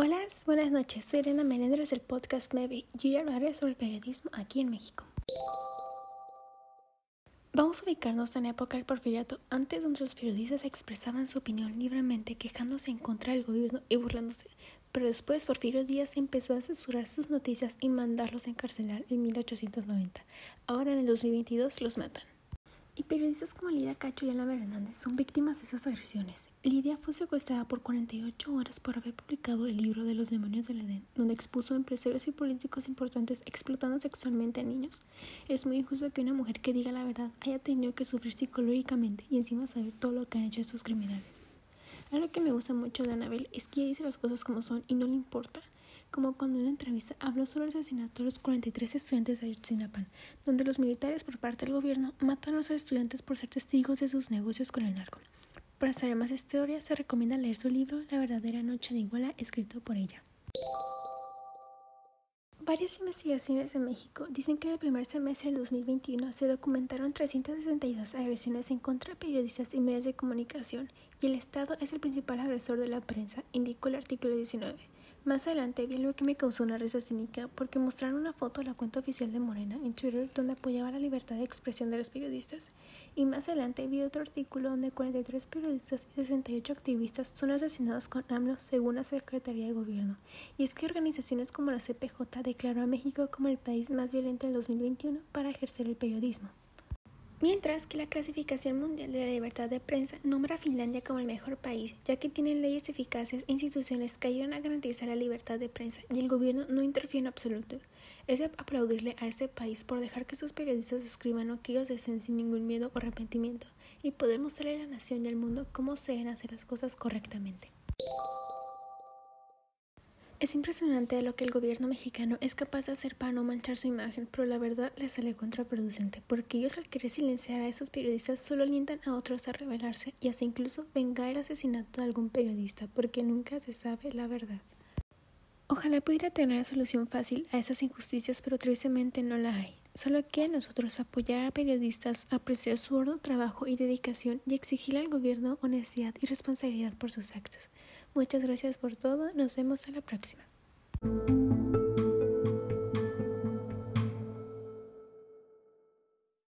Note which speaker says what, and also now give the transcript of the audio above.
Speaker 1: Hola, buenas noches. Soy Elena Melendres del podcast Maybe. Yo ya hablaré sobre el periodismo aquí en México. Vamos a ubicarnos en la época del porfiriato, antes donde los periodistas expresaban su opinión libremente, quejándose en contra del gobierno y burlándose. Pero después Porfirio Díaz empezó a censurar sus noticias y mandarlos a encarcelar en 1890. Ahora en el 2022 los matan. Y periodistas como Lidia Cacho y Ana Hernández son víctimas de esas agresiones. Lidia fue secuestrada por 48 horas por haber publicado el libro de los demonios del Edén, donde expuso a empresarios y políticos importantes explotando sexualmente a niños. Es muy injusto que una mujer que diga la verdad haya tenido que sufrir psicológicamente y encima saber todo lo que han hecho estos criminales. Algo que me gusta mucho de Anabel es que ella dice las cosas como son y no le importa como cuando en una entrevista habló sobre el asesinato de los 43 estudiantes de Ayotzinapa, donde los militares por parte del gobierno matan a los estudiantes por ser testigos de sus negocios con el narco. Para saber más historia, se recomienda leer su libro La verdadera noche de Iguala, escrito por ella. Varias investigaciones en México dicen que en el primer semestre del 2021 se documentaron 362 agresiones en contra de periodistas y medios de comunicación y el Estado es el principal agresor de la prensa, indicó el artículo 19. Más adelante vi algo que me causó una risa cínica porque mostraron una foto de la cuenta oficial de Morena en Twitter donde apoyaba la libertad de expresión de los periodistas. Y más adelante vi otro artículo donde 43 periodistas y 68 activistas son asesinados con AMLO según la Secretaría de Gobierno. Y es que organizaciones como la CPJ declaró a México como el país más violento del 2021 para ejercer el periodismo. Mientras que la Clasificación Mundial de la Libertad de Prensa nombra a Finlandia como el mejor país, ya que tienen leyes eficaces e instituciones que ayudan a garantizar la libertad de prensa y el gobierno no interfiere en absoluto. Es de aplaudirle a este país por dejar que sus periodistas escriban lo que ellos deseen sin ningún miedo o arrepentimiento y poder mostrarle a la nación y al mundo cómo se deben hacer las cosas correctamente. Es impresionante lo que el gobierno mexicano es capaz de hacer para no manchar su imagen, pero la verdad le sale contraproducente, porque ellos al querer silenciar a esos periodistas solo alientan a otros a rebelarse y hasta incluso vengar el asesinato de algún periodista, porque nunca se sabe la verdad. Ojalá pudiera tener solución fácil a esas injusticias, pero tristemente no la hay. Solo que a nosotros apoyar a periodistas, apreciar su oro, trabajo y dedicación y exigirle al gobierno honestidad y responsabilidad por sus actos. Muchas gracias por todo. Nos vemos a la próxima.